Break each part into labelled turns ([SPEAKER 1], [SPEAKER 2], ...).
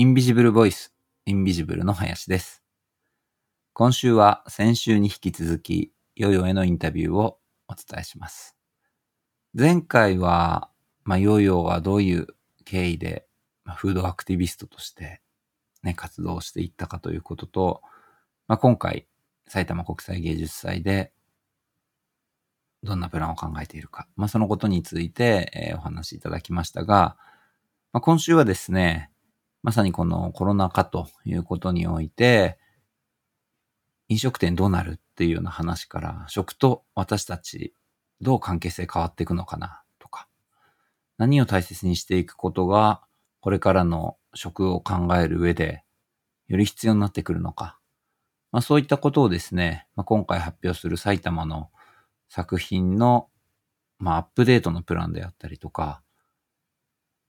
[SPEAKER 1] インビジブルボイス、インビジブルの林です。今週は先週に引き続き、ヨヨへのインタビューをお伝えします。前回は、まあ、ヨヨがどういう経緯で、まあ、フードアクティビストとして、ね、活動していったかということと、まあ、今回、埼玉国際芸術祭で、どんなプランを考えているか、まあ、そのことについて、えーお話しいただきましたが、まあ、今週はですね、まさにこのコロナ禍ということにおいて、飲食店どうなるっていうような話から、食と私たちどう関係性変わっていくのかなとか、何を大切にしていくことが、これからの食を考える上で、より必要になってくるのか。まあそういったことをですね、まあ、今回発表する埼玉の作品の、まあアップデートのプランであったりとか、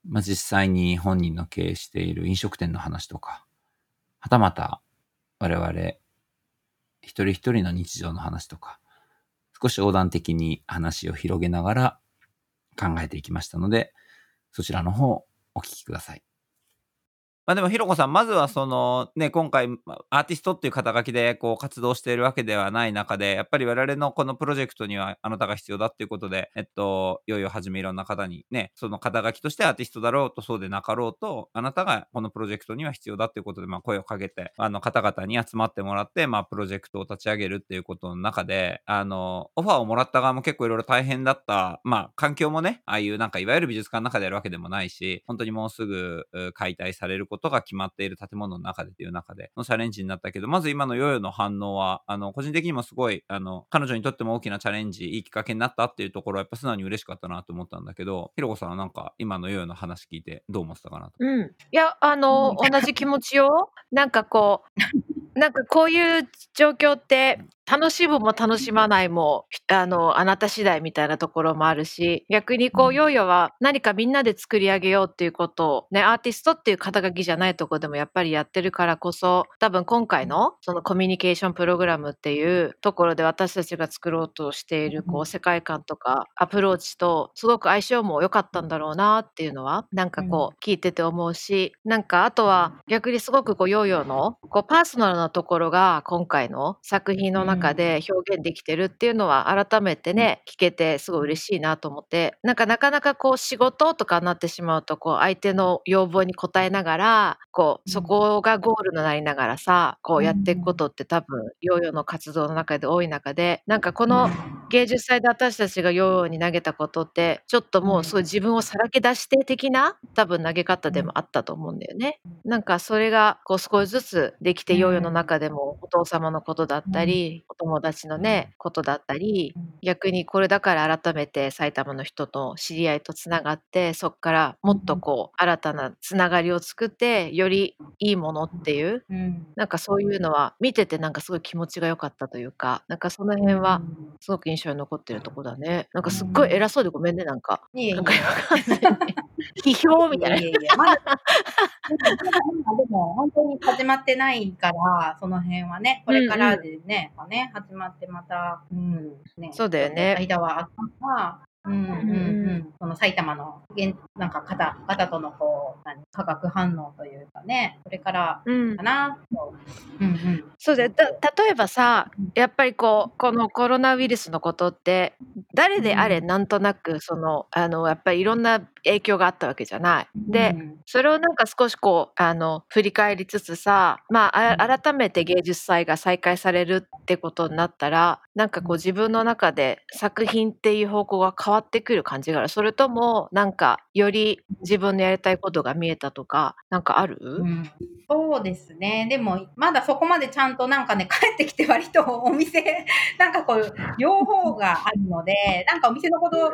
[SPEAKER 1] まあ、実際に本人の経営している飲食店の話とか、はたまた我々一人一人の日常の話とか、少し横断的に話を広げながら考えていきましたので、そちらの方お聞きください。まあでも、ひろこさん、まずはその、ね、今回、アーティストっていう肩書きでこう活動しているわけではない中で、やっぱり我々のこのプロジェクトにはあなたが必要だっていうことで、えっと、いよいよはじめいろんな方にね、その肩書きとしてアーティストだろうとそうでなかろうと、あなたがこのプロジェクトには必要だっていうことで、まあ声をかけて、あの方々に集まってもらって、まあプロジェクトを立ち上げるっていうことの中で、あの、オファーをもらった側も結構いろいろ大変だった、まあ環境もね、ああいうなんかいわゆる美術館の中でやるわけでもないし、本当にもうすぐ解体されることが決まっている建物の中でっていう中でのチャレンジになったけど、まず今のヨーヨーの反応は、あの、個人的にもすごい、あの、彼女にとっても大きなチャレンジ、いいきっかけになったっていうところはやっぱ素直に嬉しかったなと思ったんだけど、ひろこさんはなんか今のヨーヨーの話聞いてどう思ってたかなと？
[SPEAKER 2] うん。いや、あの、
[SPEAKER 3] うん
[SPEAKER 2] 同じ気持ちよ。なんかこう、なんかこういう状況って、楽しむも楽しまないも、あの、あなた次第みたいなところもあるし、逆にこう、
[SPEAKER 3] うん。
[SPEAKER 2] ヨーヨーは何かみんなで作り上げようっていうことを、ね、アーティストっていう肩書きじゃないとこでもやっぱりやってるからこそ、多分今回のそのコミュニケーションプログラムっていうところで私たちが作ろうとしているこ
[SPEAKER 3] うん。
[SPEAKER 2] う世界観とかアプローチとすごく相性も良かったんだろうなっていうのはなんかこう聞いてて思うしなんかあとは逆にすごくこうヨーヨーのこうパーソナルなところが今回の作品の中で表現できてるっていうのは改めてね聞けてすごい嬉しいなと思って。なんかなかなかこう仕事とかになってしまうとこう相手の要望に応えながらこうそこがゴールになりながらさこうやっていくことって多分ヨーヨーの活動の中で多い中でなんかこの芸術祭で私たちがヨーヨーに投げたことってちょっともうすごい自分をさらけ出して的な多分投げ方でもあったと思うんだよね。なんかそれがこう少しずつできてヨーヨーの中でもお父様のことだったりお友達のねことだったり逆にこれだから改めて埼玉の人と知り合いとつながってそこからもっとこう新たなつながりを作ってよりいいものっていう
[SPEAKER 3] うん。
[SPEAKER 2] なんかそういうのは見ててなんかすごい気持ちが良かったというかなんかその辺はすごく印象に残ってるとこだね。なんかすっごい偉そうでごめんねなんか。批評みたいな。
[SPEAKER 3] いやいやまだ、でも本当に始まってないから、その辺はね、これからでね、ね始まってまた、うん、ね
[SPEAKER 2] そうだよね。
[SPEAKER 3] 間はあったが、うんうんうん、その埼玉の現なんか方方とのこう何化学反応というかね、これから
[SPEAKER 2] うん。
[SPEAKER 3] かなと。うんうん。
[SPEAKER 2] そうでだ例えばさやっぱりこうこのコロナウイルスのことって誰であれ
[SPEAKER 3] うん。
[SPEAKER 2] なんとなくそのあのやっぱりいろんな影響があったわけじゃない。で、
[SPEAKER 3] うん。
[SPEAKER 2] それをなんか少しこうあの振り返りつつさ、まあ、あ改めて芸術祭が再開されるってことになったらなんかこう自分の中で作品っていう方向が変わってくる感じがある。それともなんかより自分のやりたいことが見えたとかなんかある、
[SPEAKER 3] うん。そうですね。でも、まだそこまでちゃんとなんかね、帰ってきて割とお店、なんかこう、両方があるので、なんかお店のこと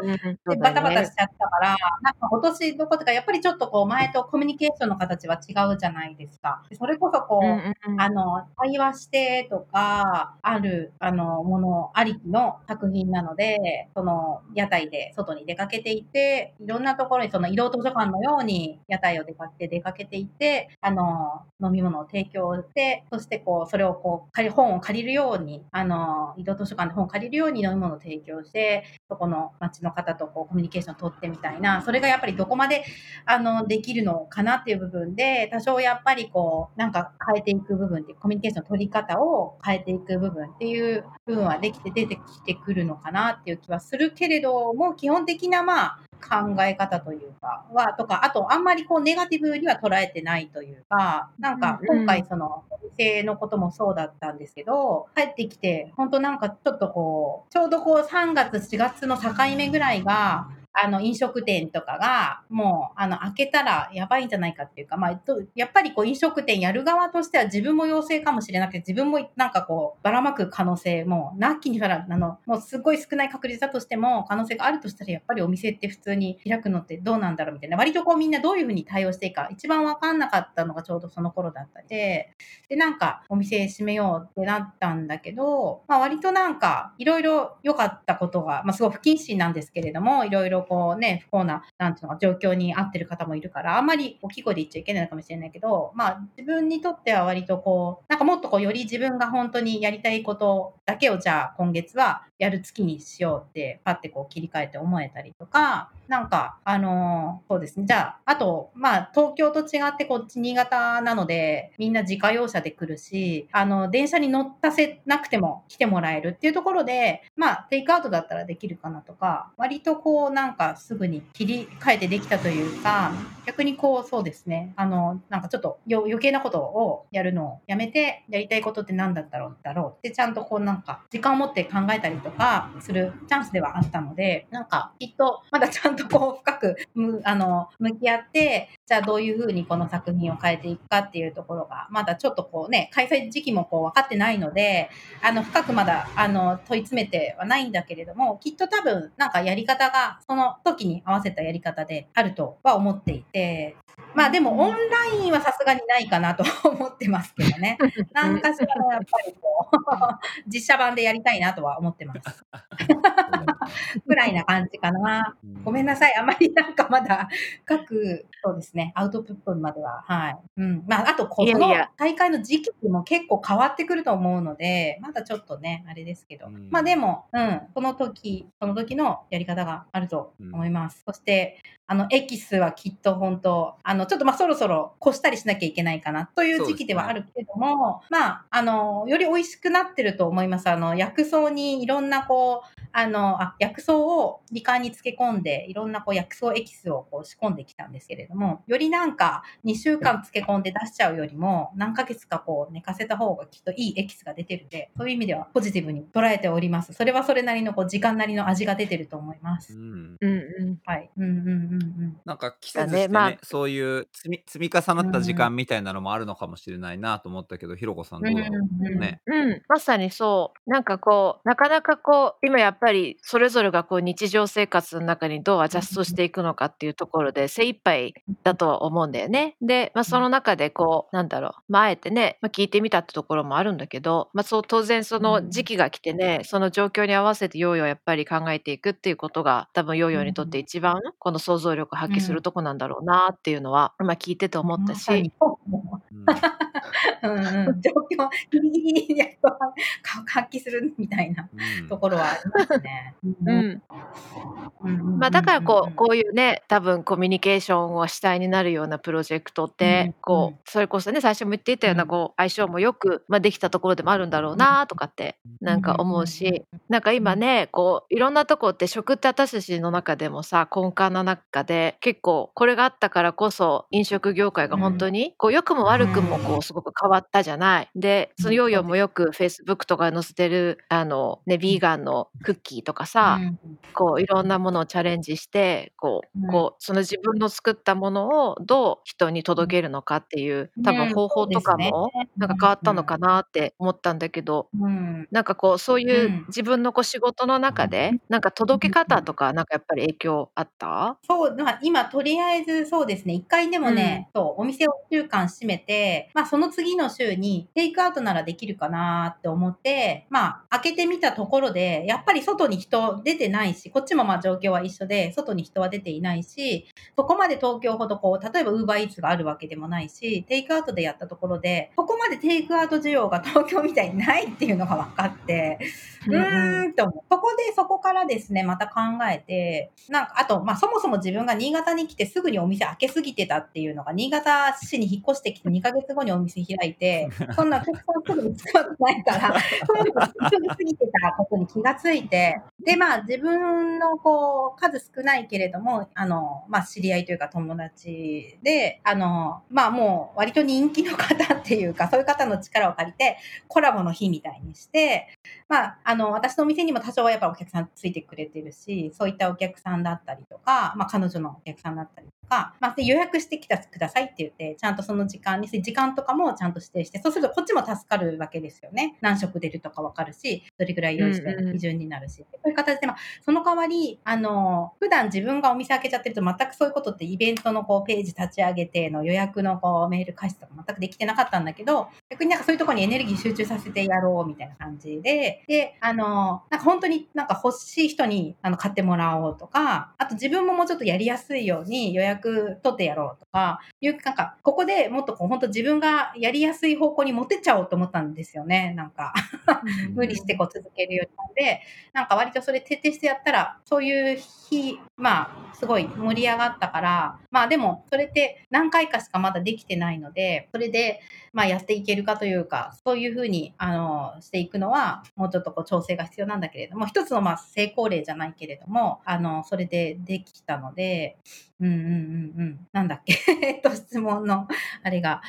[SPEAKER 3] バタバタしちゃったから、なんか今年のことがやっぱりちょっとこう前とコミュニケーションの形は違うじゃないですか。それこそこう、
[SPEAKER 2] うんうんうん。
[SPEAKER 3] あの、対話してとか、ある、あの、ものありきの作品なので、その、屋台で外に出かけていて、いろんなところにその移動図書館のように屋台を出かけて出かけていて、あの、飲み物を提供して、そしてこう、それをこう、借り、本を借りるように、あの、移動図書館で本を借りるように飲み物を提供して、そこの町の方とこう、コミュニケーションを取ってみたいな、それがやっぱりどこまで、あの、できるのかなっていう部分で、多少やっぱりこう、なんか変えていく部分って、コミュニケーションの取り方を変えていく部分っていう部分はできて出てきてくるのかなっていう気はするけれども、基本的なまあ、考え方というか、は、とか、あと、あんまりこう、ネガティブには捉えてないというか、なんか、今回その、お店のこともそうだったんですけど、帰ってきて、本当なんかちょっとこう、ちょうどこう、3月、4月の境目ぐらいが、あの、飲食店とかが、もう、あの、開けたらやばいんじゃないかっていうか、まあ、やっぱりこう、飲食店やる側としては自分も陽性かもしれなくて、自分もなんかこう、ばらまく可能性も、なきにからあの、もうすごい少ない確率だとしても、可能性があるとしたら、やっぱりお店って普通に開くのってどうなんだろうみたいな、割とこう、みんなどういうふうに対応していいか、一番わかんなかったのがちょうどその頃だったりで、で、なんか、お店閉めようってなったんだけど、まあ、割となんか、いろいろ良かったことが、まあ、すごい不謹慎なんですけれども、いろいろこうね、不幸な、なんていうの、状況に合ってる方もいるから、あんまり大きい声で言っちゃいけないのかもしれないけど、まあ、自分にとっては割とこう、なんかもっとこう、より自分が本当にやりたいことだけを、じゃあ今月はやる月にしようって、パッてこう切り替えて思えたりとか、なんか、あのー、そうですね。じゃあ、あと、まあ、東京と違ってこっち新潟なので、みんな自家用車で来るし、あの、電車に乗ったせなくても来てもらえるっていうところで、まあ、テイクアウトだったらできるかなとか、割とこう、なんかすぐに切り替えてできたというか、逆にこう、そうですね。あの、なんかちょっと余計なことをやるのをやめて、やりたいことって何だったろうだろうってちゃんとこうなんか時間を持って考えたりとかするチャンスではあったので、なんかきっとまだ ちゃんとこう深くむあの向き合って、じゃあどういうふうにこの作品を変えていくかっていうところが、まだちょっとこうね、開催時期もこう分かってないので、あの深くまだあの問い詰めてはないんだけれども、きっと多分なんかやり方がその時に合わせたやり方であるとは思っていて、て。まあでもオンラインはさすがにないかなと 思ってますけどね。何かしらのやっぱりこう、実写版でやりたいなとは思ってます。ぐらいな感じかな。ごめんなさい。あまりなんかまだ各、そうですね、アウトプットまでは。はい。うん。まあ、あと、この大会の時期も結構変わってくると思うので、まだちょっとね、あれですけど。まあでも、うん、この時、その時のやり方があると思います。そして、あの、エキスはきっと本当、あの、ちょっとまあそろそろ越したりしなきゃいけないかなという時期ではあるけれども、ね、まあ、あの、より美味しくなってると思います。あの、薬草にいろんなこう、あの、あ薬草を理管に漬け込んで、いろんなこう薬草エキスをこう仕込んできたんですけれども、よりなんか2週間漬け込んで出しちゃうよりも、何ヶ月かこう寝かせた方がきっといいエキスが出てるんで、そういう意味ではポジティブに捉えております。それはそれなりのこう時間なりの味が出てると思います。うん。うんうん。はい。うんうんうんうん。
[SPEAKER 1] なんか季節してね、まあ、そういう積み積み重なった時間みたいなのもあるのかもしれないなと思ったけど、ひろこさんどうだろう？ね。
[SPEAKER 2] うん、まさにそう。なんかこう、なかなかこう、今やっぱりそれぞれがこう日常生活の中にどうアジャストしていくのかっていうところで精一杯だとは思うんだよね。で、まあ、その中でこう、なんだろう、まあ、あえてね、まあ、聞いてみたってところもあるんだけど、まあ、そう当然その時期が来てね、その状況に合わせてヨーヨーやっぱり考えていくっていうことが多分ヨーヨーにとって一番この想像力を発揮するとこなんだろうなっていうのは、まあ、聞いてて思ったし。
[SPEAKER 3] うん。うん、状況ギリギリにやっと発揮するみたいなところはありますね。うん。
[SPEAKER 2] まあ、だからこうこういうね多分コミュニケーションを主体になるようなプロジェクトってこうそれこそね最初も言っていたようなこう相性もよく、まあ、できたところでもあるんだろうなとかってなんか思うしなんか今ねこういろんなとこって食って私たちの中でもさ根幹の中で結構これがあったからこそ飲食業界が本当にこう良くも悪くもこうすごく変わったじゃない。でそのヨーヨーもよくフェイスブックとか載せてるあのねビーガンのクッキーとかさ、こういろんなものをチャレンジしてこうこうその自分の作ったものをどう人に届けるのかっていう多分方法とかもなんか変わったのかなって思ったんだけど、なんかこうそういう自分のこう仕事の中でなんか届け方とかなんかやっぱり影響あった？
[SPEAKER 3] そう、まあ、今とりあえずそうですね。一回でもね、そうお店を1週間閉めてで、まあその次の週にテイクアウトならできるかなって思って、まあ開けてみたところで、やっぱり外に人出てないし、こっちもまあ状況は一緒で、外に人は出ていないし、そこまで東京ほどこう、例えばウーバーイーツがあるわけでもないし、テイクアウトでやったところで、ここまでテイクアウト需要が 東京みたいにないっていうのが分かって、うーんと思う。そこで、そこからですね、また考えて、なんか、あと、まあそもそも自分が新潟に来てすぐにお店開けすぎてたっていうのが、新潟市に引っ越してきて2ヶ月後にお店開いて、そんなお客さんすぐに使わないから、そういうのがすぐ過ぎてたことに気がついて、で、まあ自分のこう、数少ないけれども、あの、まあ知り合いというか友達で、あの、まあもう割と人気の方っていうか、そういう方の力を借りて、コラボの日みたいにして、まあ、あの、私のお店にも多少はやっぱお客さんついてくれてるし、そういったお客さんだったりとか、まあ彼女のお客さんだったりとか、まあで予約してきたくださいって言って、ちゃんとその時間に、時間とかもちゃんと指定して、そうするとこっちも助かるわけですよね。何食出るとかわかるし、どれぐらい用意して基準になるし。こういう形で、まあ、その代わり、あの、普段自分がお店開けちゃってると全くそういうことってイベントのこうページ立ち上げての予約のこうメール開始とか全くできてなかったんだけど、逆になんかそういうところにエネルギー集中させてやろうみたいな感じで、で、あの、なんか本当になんか欲しい人にあの買ってもらおうとか、あと自分ももうちょっとやりやすいように予約取ってやろうとか、いう、なんか、ここでもっとこう本当自分がやりやすい方向に持ってっちゃおうと思ったんですよね。なんか 無理してこう続けるよりなんで、なんか割とそれ徹底してやったら、そういう日、まあ、すごい盛り上がったから、まあでも、それって何回かしかまだできてないので、それで、まあやっていけるかというか、そういうふうに、あの、していくのは、もうちょっとこう調整が必要なんだけれども、一つのまあ成功例じゃないけれども、あの、それでできたので、うんうんうんうん。なんだっけ？えっと、質問の、あれが、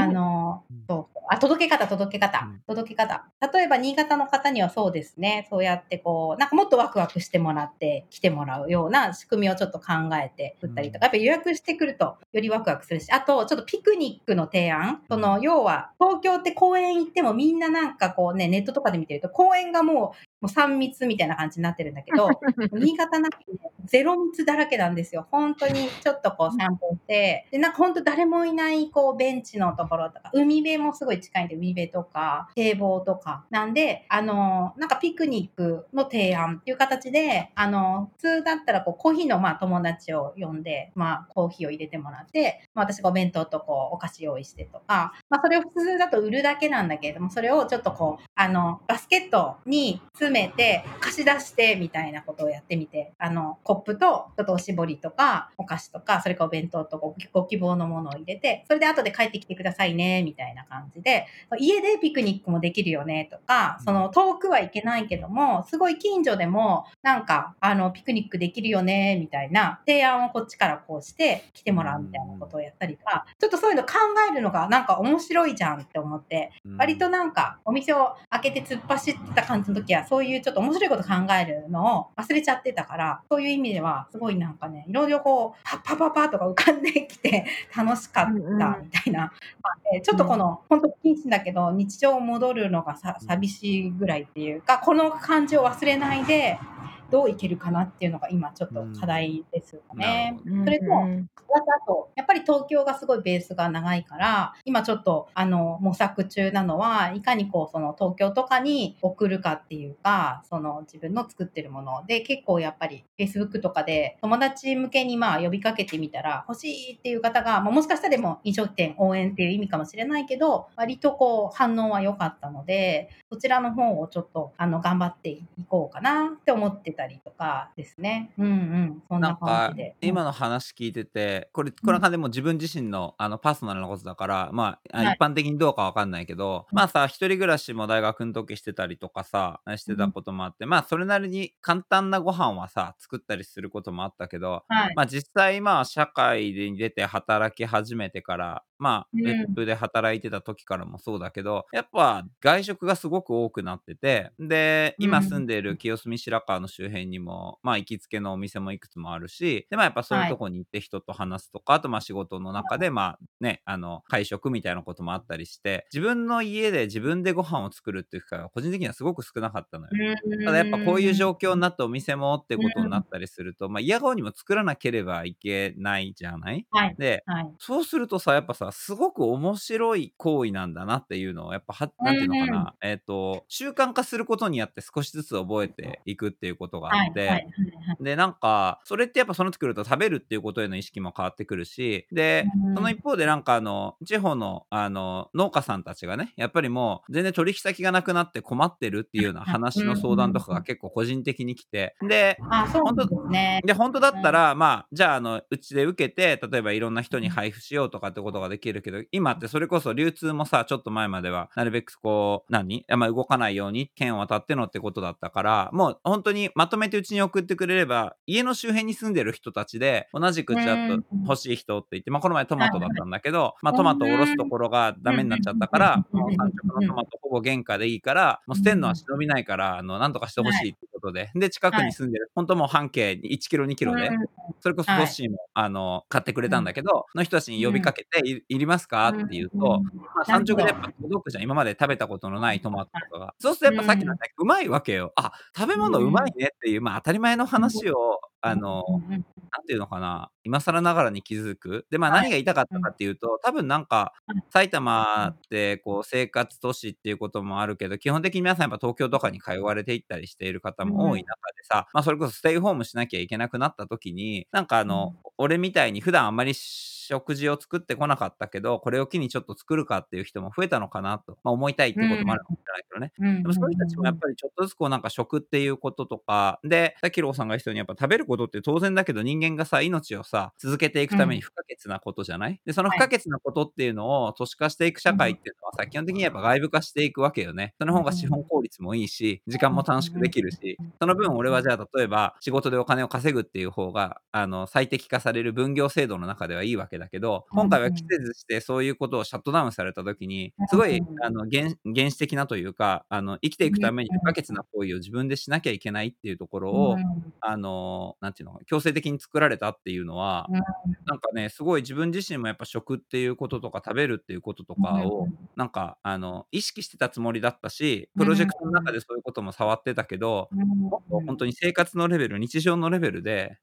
[SPEAKER 3] あの、そう。あ、届け方、届け方、届け方。例えば、新潟の方にはそうですね、そうやってこう、なんかもっとワクワクしてもらって来てもらうような仕組みをちょっと考えて振ったりとか、やっぱり予約してくるとよりワクワクするし、あと、ちょっとピクニックの提案、その、要は、東京って公園行ってもみんななんかこうね、ネットとかで見てると、公園がもうもう3密みたいな感じになってるんだけど、新潟なんてね、ゼロ密だらけなんですよ。本当にちょっとこう散歩して、で、なんか本当誰もいないこうベンチのところとか、海辺もすごい近いんで、海辺とか、堤防とか。なんで、あの、なんかピクニックの提案っていう形で、あの、普通だったらこうコーヒーのまあ友達を呼んで、まあコーヒーを入れてもらって、まあ私がお弁当とこうお菓子用意してとか、まあそれを普通だと売るだけなんだけれども、それをちょっとこう、あの、バスケットに詰めて、貸し出してみたいなことをやってみて、あの、コップと、ちょっとおしぼりとか、お菓子とか、それからお弁当とごご希望のものを入れて、それで後で帰ってきてくださいね、みたいな感じで、家でピクニックもできるよね、とか、その遠くは行けないけども、すごい近所でも、なんか、あの、ピクニックできるよね、みたいな提案をこっちからこうして来てもらうみたいなことをやったりとか、ちょっとそういうの考えるのがなんか面白いじゃんって思って、割となんかお店を開けて突っ走ってた感じの時は、そういうちょっと面白いこと考えるのを忘れちゃってたから、そういう意味では、すごいなんかね、いろいろこう、パッパパパとか浮かんできて 楽しかったみたいな。まあちょっとこの、本当不謹慎だけど、日常戻るのがさ寂しいぐらいっていうか、この感じを忘れないで、どういけるかなっていうのが今ちょっと課題ですよね。うん、それと、あと、やっぱり東京がすごいベースが長いから、今ちょっとあの模索中なのは、いかにこうその東京とかに送るかっていうか、その自分の作ってるもの。で結構やっぱり Facebook とかで友達向けにまあ呼びかけてみたら欲しいっていう方が、まあ、もしかしたらでも飲食店応援っていう意味かもしれないけど、割とこう反応は良かったので、そちらの方をちょっとあの頑張っていこうかなって思ってたりとかですね。うんうん。そんな感じで。
[SPEAKER 1] 今の話聞いてて、これ、これはでも自分自身のあのパーソナルなことだから、まあ、はい、一般的にどうかわかんないけど、まあさ、一人暮らしも大学の時してたりとかさ、してたこともあって、うん、まあ、それなりに簡単なご飯はさ、作ったりすることもあったけど、はい、まあ実際まあ社会に出て働き始めてから、まあ、別府で働いてた時からもそうだけど、やっぱ外食がすごく多くなってて、で、今住んでいる清澄白河の周辺にも、まあ、行きつけのお店もいくつもあるし、で、まあ、やっぱそういうとこに行って人と話すとか、はい、あと、まあ、仕事の中で、まあ、ね、あの、会食みたいなこともあったりして、自分の家で自分でご飯を作るっていう機会は個人的にはすごく少なかったのよ。ただやっぱこういう状況になってお店もってことになったりすると、まあ、嫌顔にも作らなければいけないじゃない、はい、で、はい、そうするとさ、やっぱさ、さ、すごく面白い行為なんだなっていうのを、やっぱは、なんていうのかな、えっ、と、習慣化することによって少しずつ覚えていくっていうことがあって、で、なんか、それってやっぱその時来ると食べるっていうことへの意識も変わってくるし、で、
[SPEAKER 3] うん
[SPEAKER 1] その一方でなんかあの、地方のあの、農家さんたちがね、やっぱりもう全然取引先がなくなって困ってるっていうような 話の相談とかが結構個人的に来て、で、
[SPEAKER 3] あ、そうですね。
[SPEAKER 1] で、本当だったら、まあ、じゃあ、あの、うちで受けて、例えばいろんな人に配布しようとかってことができるけど、今ってそれこそ流通もさ、ちょっと前までは、なるべくこう、何？あんま動かないように、県を渡ってのってことだったから、もう本当にまとめてうちに送ってくれれば、家の周辺に住んでる人たちで、同じくちょっと欲しい人って言って、まあ、この前トマトだったんだけど、まあ、トマトをおろすところがダメになっちゃったから、
[SPEAKER 3] うん
[SPEAKER 1] もう産直のトマトほぼ原価でいいから、もう捨てんのは忍びないから、あの、なんとかしてほしいってことで、で、近くに住んでる、本当もう半径1キロ2キロで、それこそ
[SPEAKER 3] はい
[SPEAKER 1] トッシーも、あの、買ってくれたんだけど、の人たちに呼びかけて、いいりますか？って言うと、まあ、産直でやっぱ届くじゃん。今まで食べたことのないトマトとかが。そうするとやっぱさっきの、ね、うまいわけよ。あ、食べ物うまいねっていう、まあ当たり前の話を、あの、ていうのかな、今更ながらに気づく。で、まあ
[SPEAKER 3] はい。
[SPEAKER 1] 何が言いたかったかっていうと、多分なんか
[SPEAKER 3] うん、
[SPEAKER 1] 埼玉ってこう生活都市っていうこともあるけど、基本的に皆さんやっぱ東京とかに通われていったりしている方も多い中でさ、まあそれこそステイホームしなきゃいけなくなった時に、なんかあの、俺みたいに普段あんまり食事を作ってこなかったけど、これを機にちょっと作るかっていう人も増えたのかなと、まあ思いたいってこともあるかもしれないけどね。
[SPEAKER 3] うん。
[SPEAKER 1] でもそういう人たちもやっぱりちょっとずつこうなんか食っていうこととか、で、さっきローさんが言ったようにやっぱ食べることって当然だけど人間がさ、命をさ、続けていくために不可欠なことじゃない、で、その不可欠なことっていうのを都市化していく社会っていうのはさ、基本的にやっぱ外部化していくわけよね。その方が資本効率もいいし、時間も短縮できるし、その分俺はじゃあ例えば仕事でお金を稼ぐっていう方が、あの、最適化される分業制度の中ではいいわけだけど、今回は季節してそういうことをシャットダウンされた時に、すごい、あの、原原始的なというか、あの、生きていくために不可欠な行為を自分でしなきゃいけないっていうところを、あの、なんていうの、強制的に作られたっていうのは、なんかね、すごい自分自身もやっぱ食っていうこととか食べるっていうこととかを、なんか、あの、意識してたつもりだったし、プロジェクトの中でそういうことも触ってたけど、本当に生活のレベル、日常のレベルで、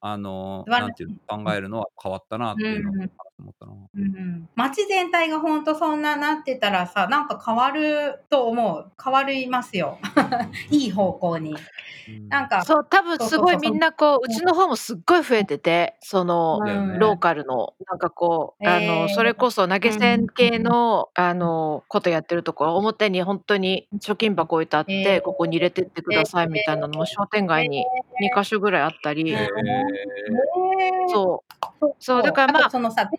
[SPEAKER 1] あの、なんていうの、考えるのは変わったなっていうのを
[SPEAKER 3] うん
[SPEAKER 1] 思ったな。
[SPEAKER 3] うん街全体が本当そんななってたらさ、なんか変わると思う。変わりますよ。いい方向に。なんか、
[SPEAKER 2] そう、多分すごいみんなこう、うちの方もすっごい増えてて、その、
[SPEAKER 1] ね。
[SPEAKER 2] ローカルの、なんかこう、あ
[SPEAKER 3] え
[SPEAKER 2] の、
[SPEAKER 3] ー。
[SPEAKER 2] それこそ投げ銭系の、あの、ことやってるところ、表に本当に貯金箱置いてあって、
[SPEAKER 3] えー。
[SPEAKER 2] ここに入れてってくださいみたいなのも商店街に2カ所ぐらいあったり、そう、そうだからまあ
[SPEAKER 3] そのさ、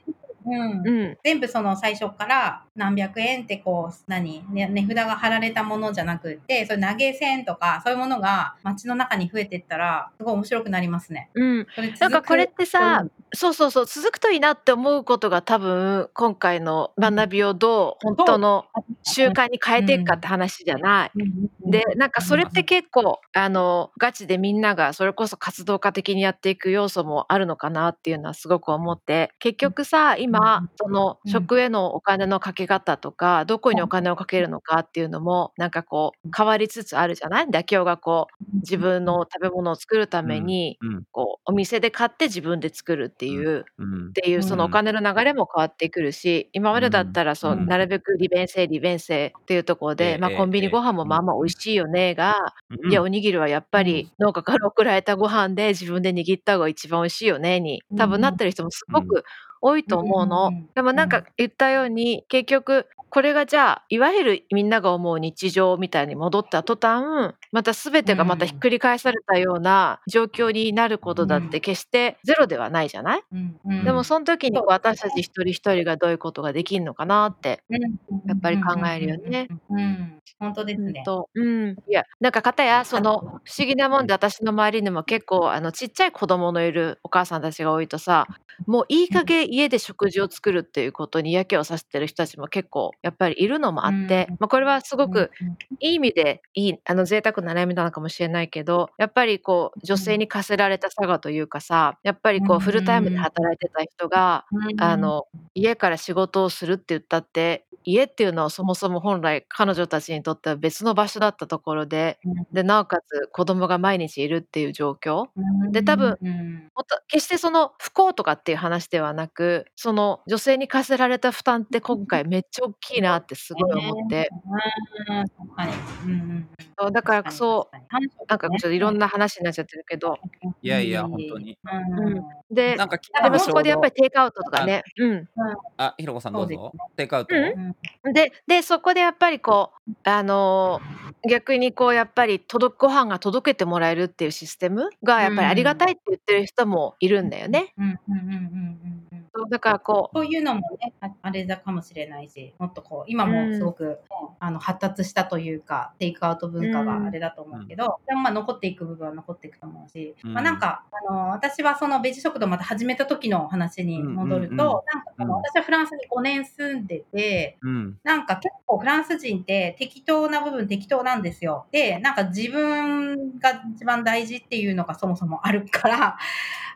[SPEAKER 3] うん。
[SPEAKER 2] うん、
[SPEAKER 3] 全部その最初から何百円ってこう、何、ね、値札が貼られたものじゃなくって、そういう投げ銭とか、そういうものが街の中に増えてったら、すごい面白くなりますね。
[SPEAKER 2] うん。なんかこれってさ、そうそうそう、続くといいなって思うことが多分、今回の学びをどう本当の習慣に変えていくかって話じゃない。で、なんかそれって結構、あの、ガチでみんながそれこそ活動家的にやっていく要素もあるのかなっていうのはすごく思って、結局さ、今、その
[SPEAKER 3] うん
[SPEAKER 2] 食へのお金のかけ方とか、どこにお金をかけるのかっていうのも、なんかこう、変わりつつあるじゃない？妥協がこう、自分の食べ物を作るために、
[SPEAKER 1] うん、
[SPEAKER 2] こう、お店で買って自分で作るっていう、
[SPEAKER 1] うん。
[SPEAKER 2] っ、ていうそのお金の流れも変わってくるし、今までだったらそう、
[SPEAKER 3] うん。
[SPEAKER 2] なるべく利便性利便性っていうところで、まあ、
[SPEAKER 1] ええ
[SPEAKER 2] コンビニご飯もまあまあ美味しいよねが、
[SPEAKER 1] うん。
[SPEAKER 2] いやおにぎりはやっぱり農家から送られたご飯で自分で握った方が一番美味しいよねに多分なってる人もすごく多いと思うの。
[SPEAKER 3] うん
[SPEAKER 2] でもなんか言ったように結局これがじゃあいわゆるみんなが思う日常みたいに戻った途端また全てがまたひっくり返されたような状況になることだって決してゼロではないじゃない、
[SPEAKER 3] うんうん。
[SPEAKER 2] でもその時に私たち一人一人がどういうことができるのかなって、やっぱり考えるよね。
[SPEAKER 3] 本当ですね。
[SPEAKER 2] うん、いやなんか方やその不思議なもんで私の周りにも結構あのちっちゃい子供のいるお母さんたちが多いとさもういい加減家で食事を作るっていうことに嫌気をさせてる人たちも結構やっぱりいるのもあって、
[SPEAKER 3] うん。
[SPEAKER 2] まあ、これはすごく
[SPEAKER 3] うん
[SPEAKER 2] いい意味でいいあの贅沢な悩みなのかもしれないけどやっぱりこう女性に課せられた差がというかさやっぱりこ
[SPEAKER 3] う
[SPEAKER 2] うんフルタイムで働いてた人が、
[SPEAKER 3] うん。
[SPEAKER 2] あの家から仕事をするって言ったって家っていうのはそもそも本来彼女たちにとっては別の場所だったところで、
[SPEAKER 3] うん。
[SPEAKER 2] で、なおかつ子供が毎日いるっていう状況。で多分決してその不幸とかっていう話ではなく、その女性に課せられた負担って今回めっちゃ大きいなってすごい思って。だからそう、なんかちょっといろんな話になっちゃってるけど。
[SPEAKER 1] いやいや、本当。に。
[SPEAKER 3] うん
[SPEAKER 2] うんで、
[SPEAKER 1] なんか
[SPEAKER 2] でもそこでやっぱ
[SPEAKER 1] り。
[SPEAKER 2] りテイクアウトとかね。うん。
[SPEAKER 1] あ、ひろこさんどうぞ。テイクアウト。
[SPEAKER 2] うんで、で、そこでやっぱりこう、あのー逆にこうやっぱり届くご飯が届けてもらえるっていうシステムがやっぱりありがたいって言ってる人もいるんだよね。
[SPEAKER 3] うんうんうんうん。
[SPEAKER 2] そうだからこう、
[SPEAKER 3] そういうのもね、ああれだかもしれないし、もっとこう、今もすごく、あの発達したというか、テイクアウト文化があれだと思うけど、でもまあ残っていく部分は残っていくと思うし、
[SPEAKER 1] うん。
[SPEAKER 3] まあなんか、あの、私はそのベジ食堂また始めた時の話に戻ると、
[SPEAKER 1] うんうん。うん
[SPEAKER 3] なんかその、
[SPEAKER 1] うん。
[SPEAKER 3] 私はフランスに5年住んでて、
[SPEAKER 1] うん。
[SPEAKER 3] なんか結構フランス人って適当な部分適当なんですよ。で、なんか自分が一番大事っていうのがそもそもあるから、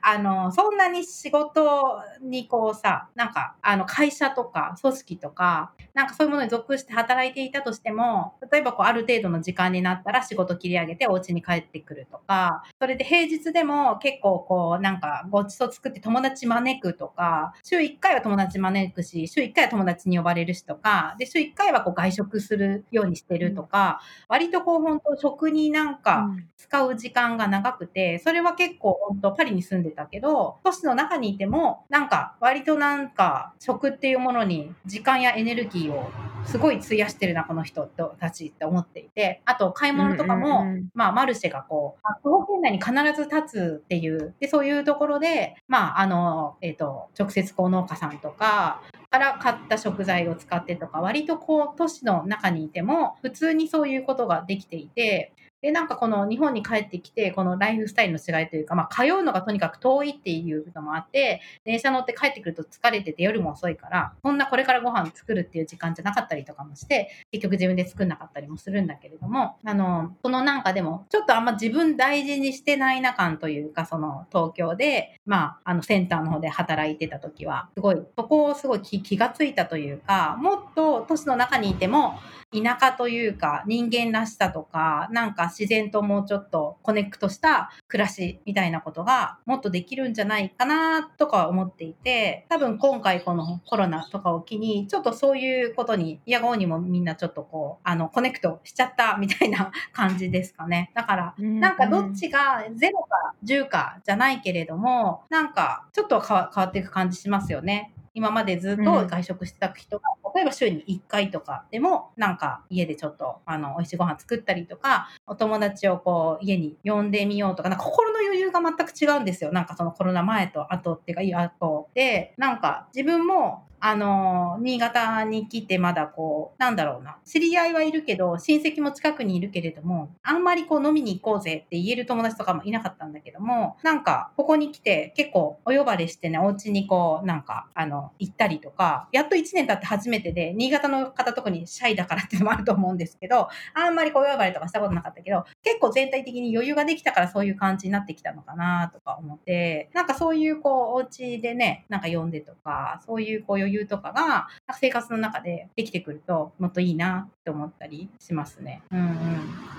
[SPEAKER 3] あの、そんなに仕事にこうさ、なんか、あの、会社とか組織とか、なんかそういうものに属して働いていたとしても、例えばこう、ある程度の時間になったら仕事切り上げてお家に帰ってくるとか、それで平日でも結構こう、なんかごちそう作って友達招くとか、週1回は友達招くし、週1回は友達に呼ばれるしとか、で、週1回はこう外食するようにしてるとか、割とこう本当食になんか、
[SPEAKER 2] うん。
[SPEAKER 3] 使う時間が長くて、それは結構本当パリに住んでたけど、都市の中にいても、なんか割となんか食っていうものに時間やエネルギーをすごい費やしてるな、この人たちって思っていて、あと買い物とかも、まあマルシェがこう、徒歩圏内に必ず立つっていう、で、そういうところで、まああの、えっ、と、直接こう農家さんとか、から買った食材を使ってとか、割とこう都市の中にいても、普通にそういうことができていて、で、なんかこの日本に帰ってきて、このライフスタイルの違いというか、まあ通うのがとにかく遠いっていうのもあって、電車乗って帰ってくると疲れてて夜も遅いから、そんなこれからご飯作るっていう時間じゃなかったりとかもして、結局自分で作んなかったりもするんだけれども、あの、そのなんかでも、ちょっとあんま自分大事にしてないな感というか、その東京で、まあ、あのセンターの方で働いてた時は、すごい、そこをすごい気気がついたというか、もっと都市の中にいても、田舎というか人間らしさとかなんか自然ともうちょっとコネクトした暮らしみたいなことがもっとできるんじゃないかなとか思っていて多分今回このコロナとかを機にちょっとそういうことにいやがおうにもみんなちょっとこうあのコネクトしちゃったみたいな感じですかね。だからなんかどっちが0か10かじゃないけれどもなんかちょっと変わ変わっていく感じしますよね今までずっと外食してた人が、例えば週に1回とかでも、なんか家でちょっと、あの、美味しいご飯作ったりとか、お友達をこう、家に呼んでみようとか、なんか心の余裕が全く違うんですよ。なんかそのコロナ前と後っていうか、いい後で、なんか自分も、あの、新潟に来てまだこう、なんだろうな、知り合いはいるけど、親戚も近くにいるけれども、あんまりこう飲みに行こうぜって言える友達とかもいなかったんだけども、なんか、ここに来て結構お呼ばれしてね、お家にこう、なんか、あの、行ったりとか、やっと1年経って初めてで、新潟の方特にシャイだからってのもあると思うんですけど、あんまりこう呼ばれとかしたことなかったけど、結構全体的に余裕ができたからそういう感じになってきたのかなとか思って、なんかそういうこう、お家でね、なんか呼んでとか、そういうこう余裕とかが、生活の中でできてくると、もっといいなって思ったりしますね。うんうん。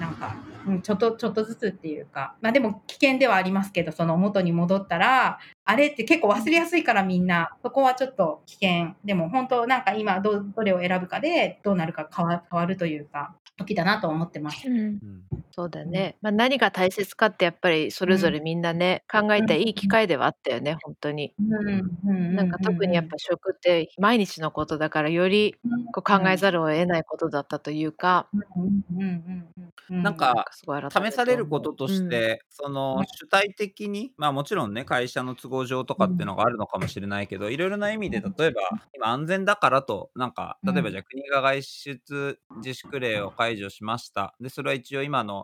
[SPEAKER 3] なんか、うん、ちょっと、ちょっとずつっていうか、まあでも危険ではありますけど、その元に戻ったら、あれって結構忘れやすいからみんな、そこはちょっと危険。でも本当なんか今ど、どれを選ぶかでどうなるか変わ変わるというか、時だなと思ってます。
[SPEAKER 2] うん
[SPEAKER 1] うん
[SPEAKER 2] そうだね。まあ、何が大切かってやっぱりそれぞれみんなね、考えたいい機会ではあったよね、本当に。
[SPEAKER 3] うん
[SPEAKER 2] なんか特にやっぱ食って毎日のことだからよりこう考えざるを得ないことだったというか、
[SPEAKER 3] うんうんうんうん
[SPEAKER 1] なんか試されることとし
[SPEAKER 2] うん。
[SPEAKER 1] て、その
[SPEAKER 3] うん。
[SPEAKER 1] 主体的に、まあもちろんね、会社の都合上とかっていうのがあるのかもしれないけど、いろいろな意味で、例えば、今安全だからと、なんか、例えばじゃあ国が外出自粛令を解除しました。で、それは一応今の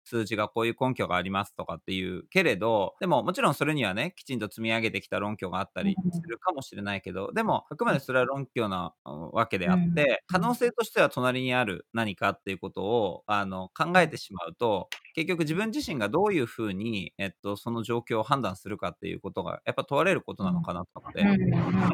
[SPEAKER 1] 数字がこういう根拠がありますとかっていうけれど、でももちろんそれにはね、きちんと積み上げてきた論拠があったりするかもしれないけど、でも、あくまでそれは論拠なわけであって、可能性としては隣にある何かっていうことを、あの、考えてしまうと、結局自分自身がどういうふうに、えっと、その状況を判断するかっていうことが、やっぱ問われることなのかなと思って、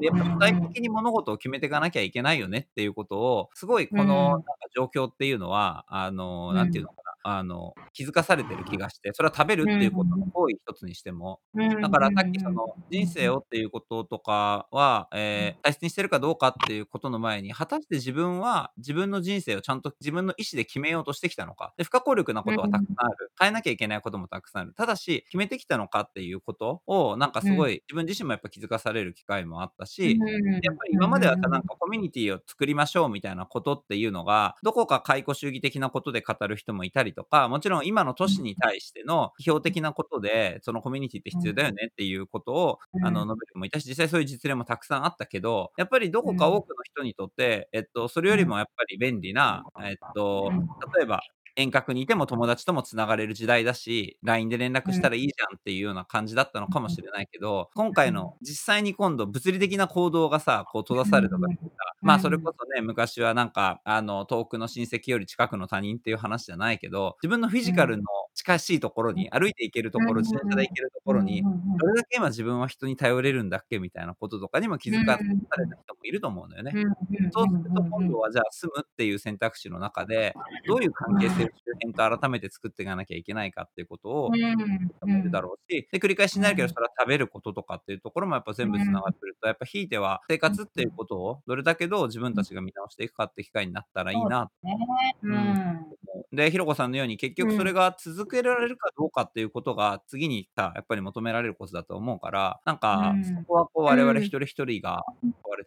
[SPEAKER 1] やっぱ主体的に物事を決めていかなきゃいけないよねっていうことを、すごいこのなんか状況っていうのは、あの、なんていうのかな、あの、気づかされてる気がして、それは食べるっていうことの行為一つにしても、だからさっきその人生をっていうこととかは、えー大切にしてるかどうかっていうことの前に、果たして自分は自分の人生をちゃんと自分の意思で決めようとしてきたのか。で、不可抗力なことはたくさんある。変えなきゃいけないこともたくさんある。ただし、決めてきたのかっていうことを、なんかすごい自分自身もやっぱ気づかされる機会もあったし、やっぱり今まではさ、なんかコミュニティを作りましょうみたいなことっていうのが、どこか解雇主義的なことで語る人もいたりとか、もちろん今の都市に対しての批評的なことで、そのコミュニティって必要だよねっていうことを、あの、述べる人もいたし、実際そういう実例もたくさんあったけど、やっぱりどこか多くの人にとって、えっと、それよりもやっぱり便利な、えっと、例えば、遠隔にいても友達ともつながれる時代だし、LINE で連絡したらいいじゃんっていうような感じだったのかもしれないけど、今回の実際に今度物理的な行動がさ、こう閉ざされた時にさ、まあそれこそね、昔はなんか、あの、遠くの親戚より近くの他人っていう話じゃないけど、自分のフィジカルの近しいところに、歩いて行けるところ、自転車で行けるところに、どれだけ今自分は人に頼れるんだっけみたいなこととかにも気づかされた人もいると思うんだよね。そうすると今度はじゃあ住むっていう選択肢の中で、どういう関係性を周辺と改めて作っていかなきゃいけないかっていうことを思るだろうし、で、繰り返しになるけど、それは食べることとかっていうところもやっぱ全部繋がってると、やっぱひいては生活っていうことをどれだけどう自分たちが見直していくかって機会になったらいいなと
[SPEAKER 3] うん。
[SPEAKER 1] で、ひろこさんのように結局それが続けられるかどうかっていうことが次にさ、やっぱり求められることだと思うから、なんか
[SPEAKER 3] うん。
[SPEAKER 1] そこはこう我々一人一人が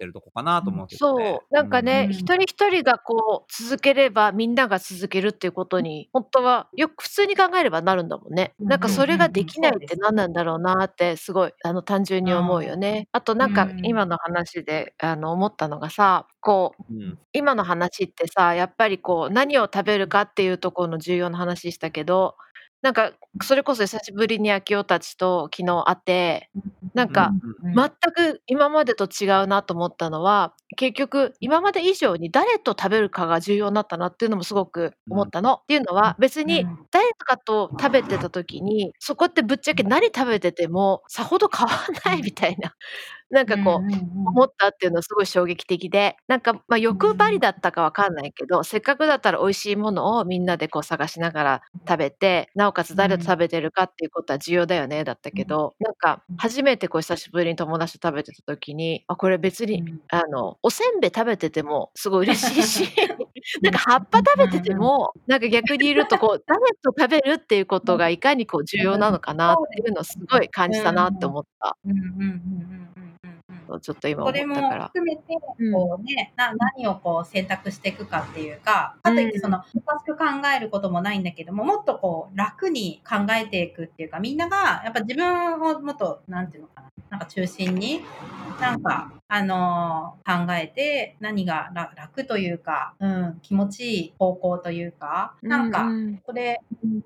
[SPEAKER 1] てるとこかなと思うけどね。
[SPEAKER 2] そう。なんかね、
[SPEAKER 3] うん
[SPEAKER 2] 一人一人がこう続ければみんなが続けるっていうことに、本当はよく普通に考えればなるんだもんね。
[SPEAKER 3] うん
[SPEAKER 2] なんかそれができないって何なんだろうなってすごいあの単純に思うよね。あとなんか
[SPEAKER 3] うん
[SPEAKER 2] 今の話であの思ったのがさ、こう
[SPEAKER 1] うん
[SPEAKER 2] 今の話ってさやっぱりこう何を食べるかっていうところの重要な話したけどなんかそれこそ久しぶりに秋夫たちと昨日会ってなんか
[SPEAKER 1] うん
[SPEAKER 2] 全く今までと違うなと思ったのは結局今まで以上に誰と食べるかが重要になったなっていうのもすごく思ったの。っていうのは別に
[SPEAKER 3] うん。
[SPEAKER 2] 誰かと食べてた時にそこってぶっちゃけ何食べててもさほど変わんないみたいななんかこう思ったっていうのはすごい衝撃的でなんかまあ欲張りだったかわかんないけどせっかくだったら美味しいものをみんなでこう探しながら食べてなおかつ誰と食べてるかっていうことは重要だよねだったけどなんか初めてこう久しぶりに友達と食べてた時にあこれ別にあのおせんべい食べててもすごい嬉しいし なんか葉っぱ食べててもなんか逆に言うとこう誰と食べるっていうことがいかにこう重要なのかなっていうのをすごい感じたなって思った。
[SPEAKER 3] うんうんうんうんうんうんうん
[SPEAKER 2] ちょっと今思った
[SPEAKER 3] それも
[SPEAKER 2] から。
[SPEAKER 3] 含めて
[SPEAKER 2] うん。
[SPEAKER 3] こう、ねな何をこう選択していくかっていうかかといってその難しく考えることもないんだけどももっとこう楽に考えていくっていうかみんながやっぱ自分をもっとなんていうのかななんか中心になんかあのー考えて何が楽楽というか、うん、気持ちいい方向というかなんか、
[SPEAKER 2] うん
[SPEAKER 3] それ、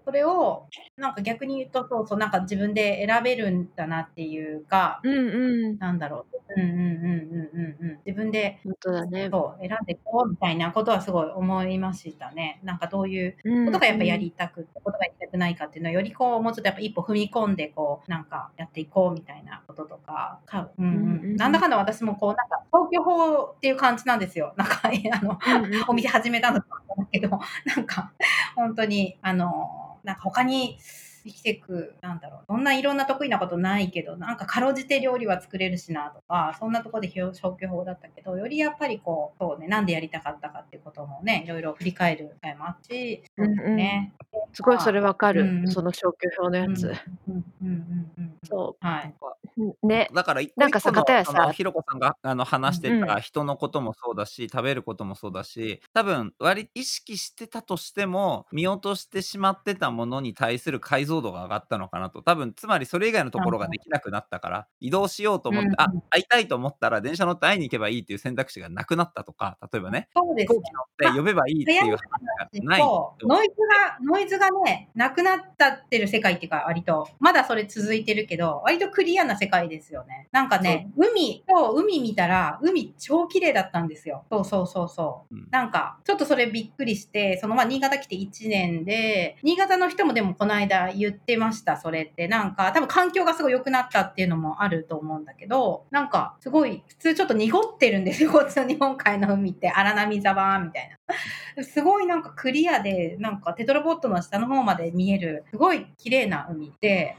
[SPEAKER 3] それを、なんか逆に言うと、そうそう、なんか自分で選べるんだなっていうか、
[SPEAKER 2] うんうん
[SPEAKER 3] なんだろう。うんうんうんうんうんうん。自分で、
[SPEAKER 2] 本当だね。
[SPEAKER 3] そう、選んでいこうみたいなことはすごい思いましたね。なんかどういうことがやっぱやりたく、ことがやりたくないかっていうのをよりこう、もうちょっとやっぱ一歩踏み込んで、こう、なんかやっていこうみたいなこととか、かうんうん
[SPEAKER 2] うんうん
[SPEAKER 3] なんだかんだ私もこう、なんか消去法っていう感じなんですよ。なんか、あの、
[SPEAKER 2] うんうん
[SPEAKER 3] お店始めたのかだけど、なんか、本当に、あの、なんか他に生きていく、なんだろう、そんないろんな得意なことないけど、なんかかろうじて料理は作れるしなとか、そんなところで消去法だったけど、よりやっぱりこう、そうね、なんでやりたかったかっていうこともね、いろいろ振り返る機会もあってし、そうですね。
[SPEAKER 2] すごいそれわかる、
[SPEAKER 3] うんうん
[SPEAKER 2] その消去表のやつ。
[SPEAKER 3] うんうんうんうんうん。
[SPEAKER 2] そう。
[SPEAKER 3] はい。
[SPEAKER 2] ね。
[SPEAKER 1] だから
[SPEAKER 2] なんかさ、
[SPEAKER 1] ひろこさんが、あの、話して
[SPEAKER 2] うん。
[SPEAKER 1] た人のこともそうだし、食べることもそうだし、多分、割意識してたとしても、見落としてしまってたものに対する解像度が上がったのかなと。多分、つまりそれ以外のところができなくなったから、移動しようと思って、あ、
[SPEAKER 3] うんうん。
[SPEAKER 1] 会いたいと思ったら電車乗って会いに行けばいいっていう選択肢がなくなったとか、例えばね、
[SPEAKER 3] そうですね。
[SPEAKER 1] 飛行機乗って呼べばいいっていう話がない。
[SPEAKER 3] ノイズが、ノイズがね、なくなったってる世界っていうか、割と、まだそれ続いてるけど、割とクリアな世界ですよね。なんかね、海、そう、海見たら、海超綺麗だったんですよ。そうそうそうそう。
[SPEAKER 1] うん
[SPEAKER 3] なんか、ちょっとそれびっくりして、そのまあ、新潟来て1年で、新潟の人もでもこの間言ってました、それって。なんか、多分環境がすごい良くなったっていうのもあると思うんだけど、なんか、すごい、普通ちょっと濁ってるんですよ、こっちの日本海の海って。荒波沢みたいな。すごいなんかクリアで、なんかテトラボットの下の方まで見える、すごい綺麗な海で、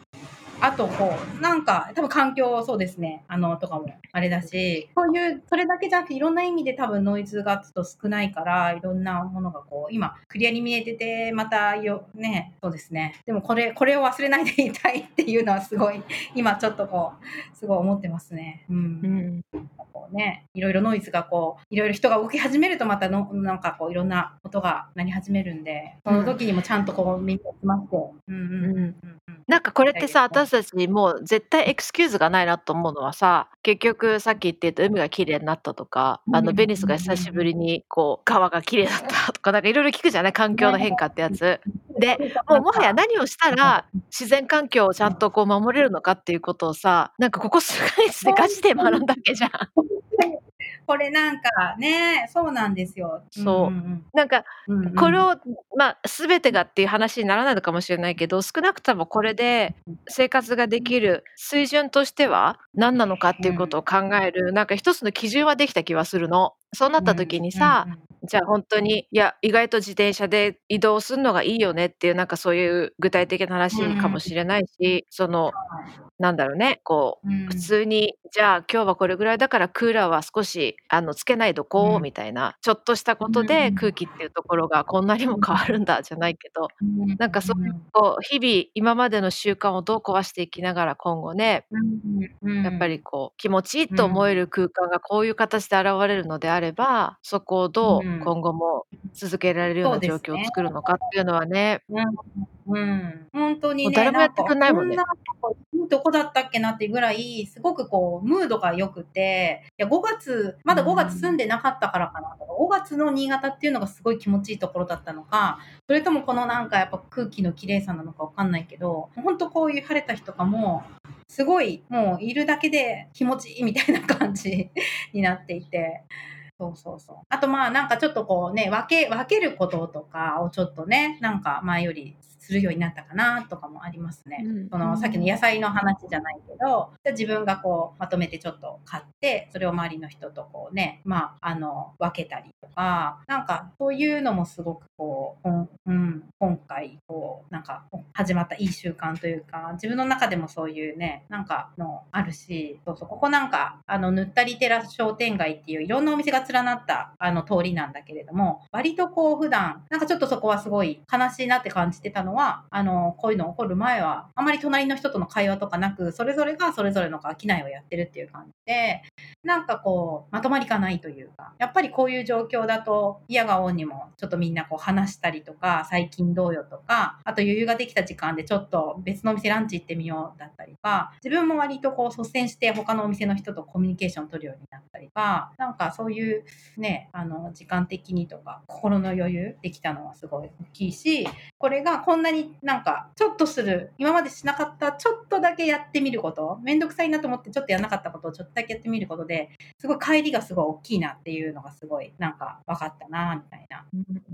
[SPEAKER 3] あとこう、なんか、多分環境そうですね、あの、とかもあれだし、そういう、それだけじゃなくていろんな意味で多分ノイズがちょっと少ないから、いろんなものがこう、今、クリアに見えてて、またよ、ね、そうですね。でもこれ、これを忘れないでいたいっていうのはすごい、今ちょっとこう、すごい思ってますね。うん
[SPEAKER 2] うん。
[SPEAKER 3] こうね、いろいろノイズがこう、いろいろ人が動き始めるとまたの、なんかこう、いろんな音が鳴り始めるんで、その時にもちゃんとこう、耳を澄まして、うんうんうんうんうん。
[SPEAKER 2] なんかこれってさ、
[SPEAKER 3] はい
[SPEAKER 2] 私たちにもう絶対エクスキューズがないなと思うのはさ、結局さっき言ってた海が綺麗になったとか、あの
[SPEAKER 3] うん
[SPEAKER 2] ベニスが久しぶりにこう川が綺麗だったとか、なんかいろいろ聞くじゃない？環境の変化ってやつ。で、もうもはや何をしたら自然環境をちゃんとこう守れるのかっていうことをさ、なんかここ数ヶ月でガチで学んだわけじゃん。
[SPEAKER 3] これなんかね、そうなんですよ。
[SPEAKER 2] そう。んなんか
[SPEAKER 3] うんうん。
[SPEAKER 2] これを、まあ、全てがっていう話にならないのかもしれないけど少なくともこれで生活ができる水準としては何なのかっていうことを考える、なんか一つの基準はできた気はするの。そうなった時にさ、
[SPEAKER 3] うんうん
[SPEAKER 2] じゃあ本当にいや意外と自転車で移動するのがいいよねっていうなんかそういう具体的な話かもしれないし、そのなんだろうねこう
[SPEAKER 3] うん。
[SPEAKER 2] 普通にじゃあ今日はこれぐらいだからクーラーは少しあのつけないどこ
[SPEAKER 3] う
[SPEAKER 2] うん。みたいな、ちょっとしたことで
[SPEAKER 3] うん。
[SPEAKER 2] 空気っていうところがこんなにも変わるんだじゃないけど、
[SPEAKER 3] うん。
[SPEAKER 2] なんかそういうこう日々今までの習慣をどう壊していきながら今後ね
[SPEAKER 3] うん。
[SPEAKER 2] やっぱりこう気持ちいいと思える空間がこういう形で現れるのであればそこをどう
[SPEAKER 3] うん。
[SPEAKER 2] 今後も続けられるような状況を作るのかっていうのはね
[SPEAKER 3] うん、うん、本当にね、
[SPEAKER 2] 誰もやってくんないもんね
[SPEAKER 3] どこだったっけなっていうぐらい、すごくこう、ムードが良くて、いや、5月、まだ5月住んでなかったからかなとか、5月の新潟っていうのがすごい気持ちいいところだったのか、それともこのなんかやっぱ空気の綺麗さなのかわかんないけど、本当こういう晴れた日とかも、すごいもういるだけで気持ちいいみたいな感じになっていて、そうそうそう。あとまあなんかちょっとこうね、分け、分けることとかをちょっとね、なんか前よりするようになったかなとかもありますね。
[SPEAKER 2] うん
[SPEAKER 3] そのさっきの野菜の話じゃないけど、じゃあ自分がこうまとめてちょっと買って、それを周りの人とこうね、まああの、分けたりとか、なんかそういうのもすごくこう、うん、今回こう、なんか始まったいい習慣というか、自分の中でもそういうね、なんかのあるし、そうそう、ここなんか、あの、ぬったりテラス商店街っていういろんなお店が連なったあの通りなんだけれども、割とこう普段、なんかちょっとそこはすごい悲しいなって感じてたのは、あの、こういうの起こる前は、あまり隣の人との会話とかなく、それぞれがそれぞれの商いをやってるっていう感じで、なんかこう、まとまりがないというか、やっぱりこういう状況だと、嫌がおんにも、ちょっとみんなこう話したりとか、最近どうよとか、あと余裕ができた時間でちょっと別のお店ランチ行ってみようだったりとか、自分も割とこう率先して他のお店の人とコミュニケーション取るようになったりとか、なんかそういうね、あの、時間的にとか、心の余裕できたのはすごい大きいし、これがこんなになんか、ちょっとする、今までしなかった、ちょっとだけやってみること、めんどくさいなと思ってちょっとやらなかったことをちょっとだけやってみることで、すごい帰りがすごい大きいなっていうのがすごい、なんか分かったな、みたいな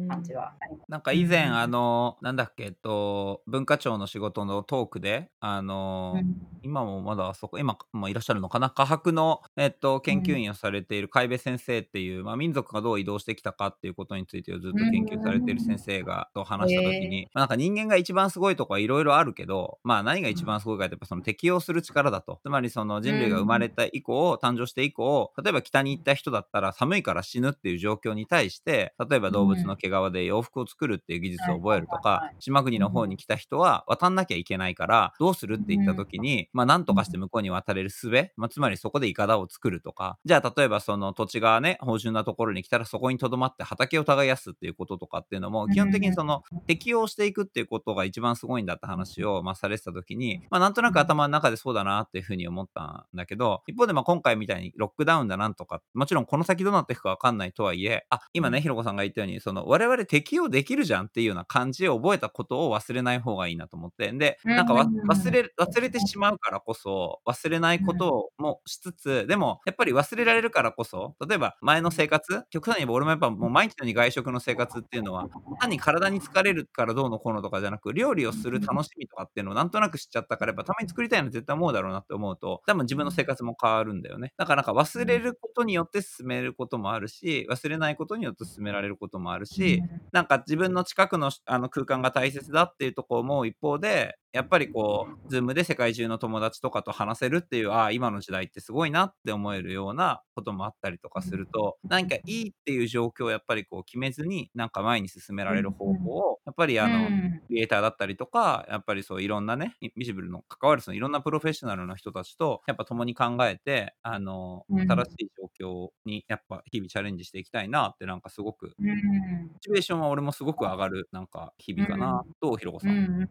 [SPEAKER 3] 感じはあります。
[SPEAKER 1] なんか以前、
[SPEAKER 3] うん。
[SPEAKER 1] あの、なんだっけ、えっと、文化庁の仕事のトークで、あの、
[SPEAKER 3] うん。
[SPEAKER 1] 今もまだあそこ、今もいらっしゃるのかな、科博の、えっと、研究員をされている海部先生っていう、まあ、民族がどう移動してきたかっていうことについてをずっと研究されている先生がと話した時に、に、まあ、なんか人間が一番すごいとこはいろいろあるけど、まあ何が一番すごいかってやっぱその適応する力だと。つまりその人類が生まれた以降、誕生して以降、例えば北に行った人だったら寒いから死ぬっていう状況に対して、例えば動物の毛皮で洋服を作るっていう技術を覚えるとか、島国の方に来た人は渡んなきゃいけないから、どうするって言った時に、まあ何とかして向こうに渡れる術、まあつまりそこでイカダを作るとか、じゃあ例えばその土地がね、芳醇なところに来たらそこに留まって畑を耕すっていうこととかっていうのも、基本的にその適応していくっていうことが一番すごいんだって話を、まあ、されてた時に、まあ、なんとなく頭の中でそうだなっていうふうに思ったんだけど、一方でまあ今回みたいにロックダウンだなんとか、もちろんこの先どうなっていくかわかんないとはいえ、あ、今ね、ひろこさんが言ったように、その我々適応できるじゃんっていうような感じを覚えたことを忘れない方がいいなと思って。で、なんか忘れ、忘れてしまうからこそ、忘れないこともしつつ、でもやっぱり忘れられるからこそ、例えば前の生活、極端に言えば俺もやっぱもう毎日のように外食の生活っていうのは、単に体に疲れるからどうのこうのとかじゃなく、料理をする楽しみとかっていうのをなんとなく知っちゃったから、やっぱたまに作りたいの絶対思うだろうなって思うと、多分自分の生活も変わるんだよね。だからなんか忘れることによって進めることもあるし、忘れないことによって進められることもあるし、なんか自分の近くのあの空間が大切だっていうところも一方で、やっぱりこう、ズームで世界中の友達とかと話せるっていう、ああ、今の時代ってすごいなって思えるようなこともあったりとかすると、何かいいっていう状況をやっぱりこう決めずに、なんか前に進められる方法を、やっぱりあの、クリエイターだったりとか、やっぱりそういろんなね、ミシブルの関わるそのいろんなプロフェッショナルの人たちと、やっぱ共に考えて、あの、新しい状況にやっぱ日々チャレンジしていきたいなってなんかすごく、モチベーションは俺もすごく上がる、なんか日々かな、と、ひろこさん。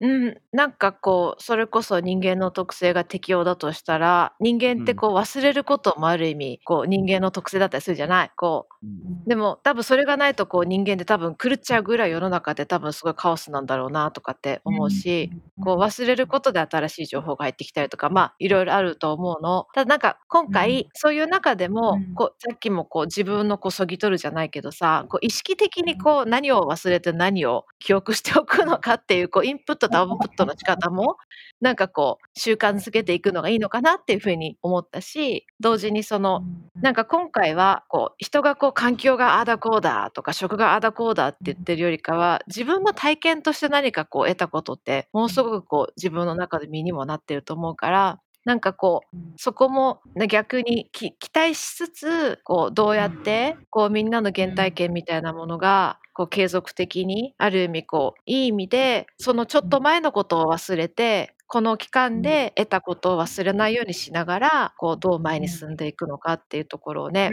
[SPEAKER 2] うん、なんかこう、それこそ人間の特性が適応だとしたら、人間ってこう忘れることもある意味、こう人間の特性だったりするじゃない。こう、でも多分それがないとこう人間で多分狂っちゃうぐらい世の中で多分すごいカオスなんだろうなとかって思うし、こう忘れることで新しい情報が入ってきたりとか、まあいろいろあると思うの。ただなんか今回、そういう中でも、こうさっきもこう自分のこうそぎ取るじゃないけどさ、こう意識的にこう何を忘れて何を記憶しておくのかっていうこうインプットとアウトプットの仕方もなんかこう習慣づけていくのがいいのかなっていうふうに思ったし同時にそのなんか今回はこう人がこう環境がああだこうだとか食がああだこうだって言ってるよりかは自分の体験として何かこう得たことってものすごくこう自分の中で身にもなってると思うからなんかこう、そこも、ね、逆に期待しつつこうどうやってこうみんなの原体験みたいなものがこう継続的にある意味こういい意味でそのちょっと前のことを忘れてこの期間で得たことを忘れないようにしながら、こうどう前に進んでいくのかっていうところをね、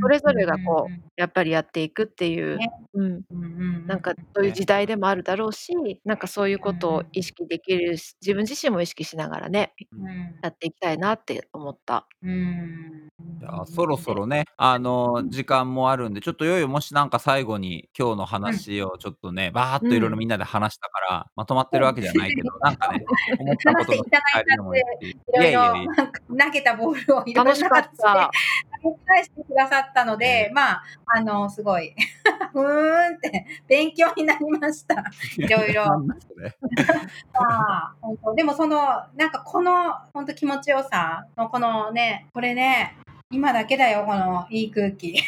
[SPEAKER 2] それぞれがこうやっぱりやっていくっていう、うん、なんかそういう時代でもあるだろうし、なんかそういうことを意識できるし、自分自身も意識しながらね、やっていきたいなって思った。
[SPEAKER 1] じゃあそろそろね、あの時間もあるんで、ちょっといよいよもしなんか最後に今日の話をちょっとね、バーっといろいろみんなで話したから、まとまってるわけじゃないけど、なんかね思ったこと
[SPEAKER 3] いただいたって、いろいろ投げたボールをいろいろな形で投げ返してくださったので、まあ、あの、すごい、ふーんって勉強になりました。いろいろ。あ本当でもその、なんかこの、本当気持ちよさのこのね、これね、今だけだよ、このいい空気。ち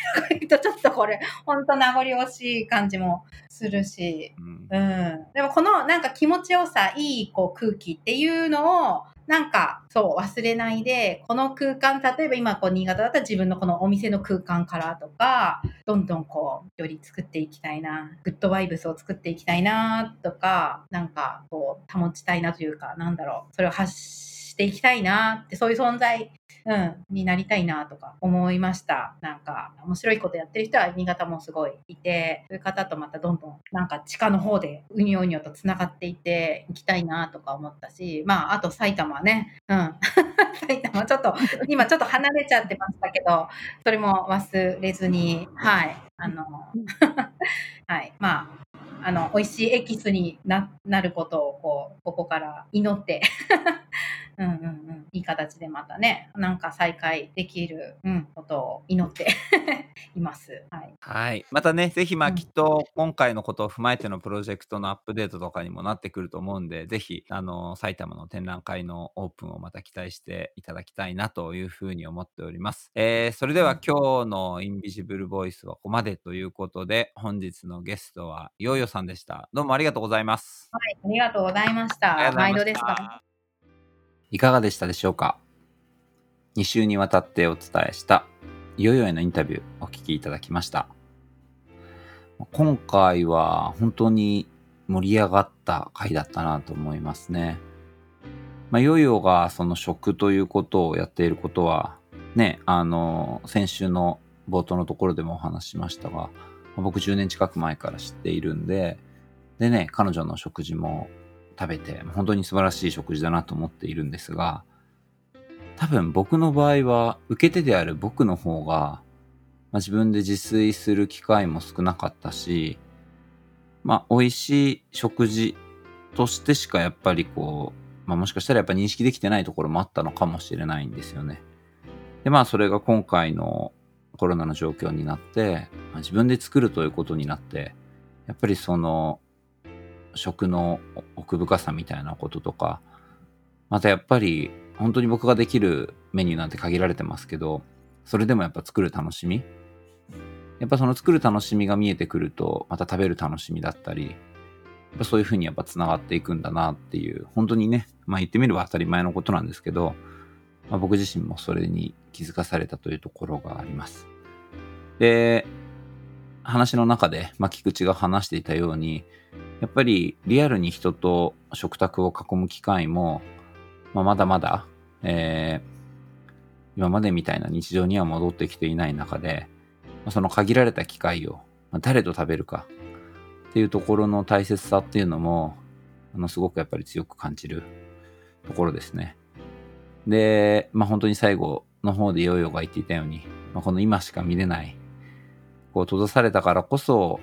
[SPEAKER 3] ょっとこれ、ほんと名残惜しい感じもするし、うん、うん。でもこのなんか気持ちよさ、いいこう空気っていうのを、なんか、そう、忘れないで、この空間、例えば今、こう、新潟だったら自分のこのお店の空間からとか、どんどんこう、より作っていきたいな、グッドバイブスを作っていきたいな、とか、なんか、こう、保ちたいなというか、なんだろう、それを発していきたいなって、そういう存在うん、になりたいなとか思いました。なんか、面白いことやってる人は新潟もすごいいて、そういう方とまたどんどんなんか地下の方でうにょうにょと繋がっていっていきたいなとか思ったし、まあ、あと埼玉ね、うん。埼玉ちょっと、今ちょっと離れちゃってましたけど、それも忘れずに、はい、あの、はい、まあ、あの、美味しいエキスにななることを、こう、ここから祈って うんうんうん、いい形でまたね、なんか再開できる、うん、ことを祈って います。はい。
[SPEAKER 1] はい。またね、ぜひまあ
[SPEAKER 3] うん
[SPEAKER 1] きっと今回のことを踏まえてのプロジェクトのアップデートとかにもなってくると思うんで、ぜひ、あの、埼玉の展覧会のオープンをまた期待していただきたいなというふうに思っております。えーそれでは今日のインビジブルボイスはここまでということで、本日のゲストはヨーヨーさんでした。どうもありがとうございます。
[SPEAKER 3] はい、ありがとうございました。毎度ですが。
[SPEAKER 1] た。いかがでしたでしょうか ?2 週にわたってお伝えしたヨーヨーへのインタビューお聞きいただきました。今回は本当に盛り上がった回だったなと思いますね。まあ、ヨーヨーがその食ということをやっていることは、ね、あの、先週の冒頭のところでもお話しましたが、僕10年近く前から知っているんで、でね、彼女の食事も食べて、本当に素晴らしい食事だなと思っているんですが、多分僕の場合は、受け手である僕の方が、まあ、自分で自炊する機会も少なかったし、まあ、美味しい食事としてしかやっぱりこう、まあ、もしかしたらやっぱ認識できてないところもあったのかもしれないんですよね。で、まあ、それが今回のコロナの状況になって、まあ、自分で作るということになって、やっぱりその、食の奥深さみたいなこととか、またやっぱり本当に僕ができるメニューなんて限られてますけど、それでもやっぱ作る楽しみやっぱその作る楽しみが見えてくると、また食べる楽しみだったり、やっぱそういうふうにやっぱ繋がっていくんだなっていう、本当にね、まあ言ってみれば当たり前のことなんですけど、まあ、僕自身もそれに気づかされたというところがあります。で、話の中で、まあ、菊池が話していたように、やっぱりリアルに人と食卓を囲む機会も、まあ、まだまだ、えー今までみたいな日常には戻ってきていない中で、まあその限られた機会を、まあ誰と食べるかっていうところの大切さっていうのも、あの、すごくやっぱり強く感じるところですね。で、まあ本当に最後の方でヨーヨーが言っていたように、まあ、この今しか見れない、こう閉ざされたからこそ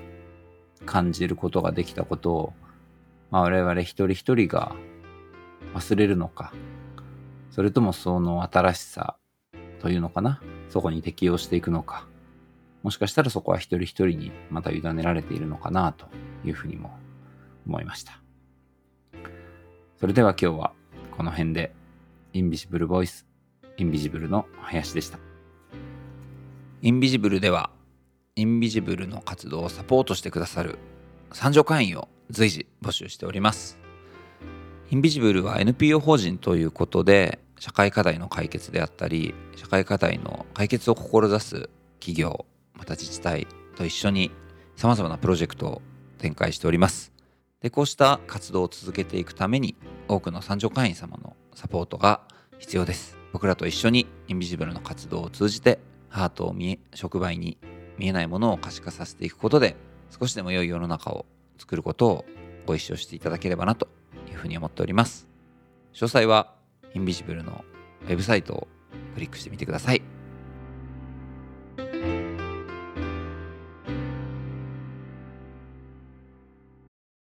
[SPEAKER 1] 感じることができたことを、まあ我々一人一人が忘れるのか、それともその新しさというのかな、そこに適応していくのか、もしかしたらそこは一人一人にまた委ねられているのかなというふうにも思いました。それでは今日はこの辺で、インビジブルボイス、インビジブルの林でした。インビジブルでは、インビジブルの活動をサポートしてくださる賛助会員を随時募集しております。インビジブルは NPO 法人ということで、社会課題の解決であったり、社会課題の解決を志す企業、また自治体と一緒に様々なプロジェクトを展開しております。で、こうした活動を続けていくために、多くの参助会員様のサポートが必要です。僕らと一緒にインビジブルの活動を通じて、ハートを見え、触媒に見えないものを可視化させていくことで、少しでも良い世の中を作ることをご一緒していただければなというふうに思っております。詳細はインビジブルのウェブサイトをクリックしてみてください。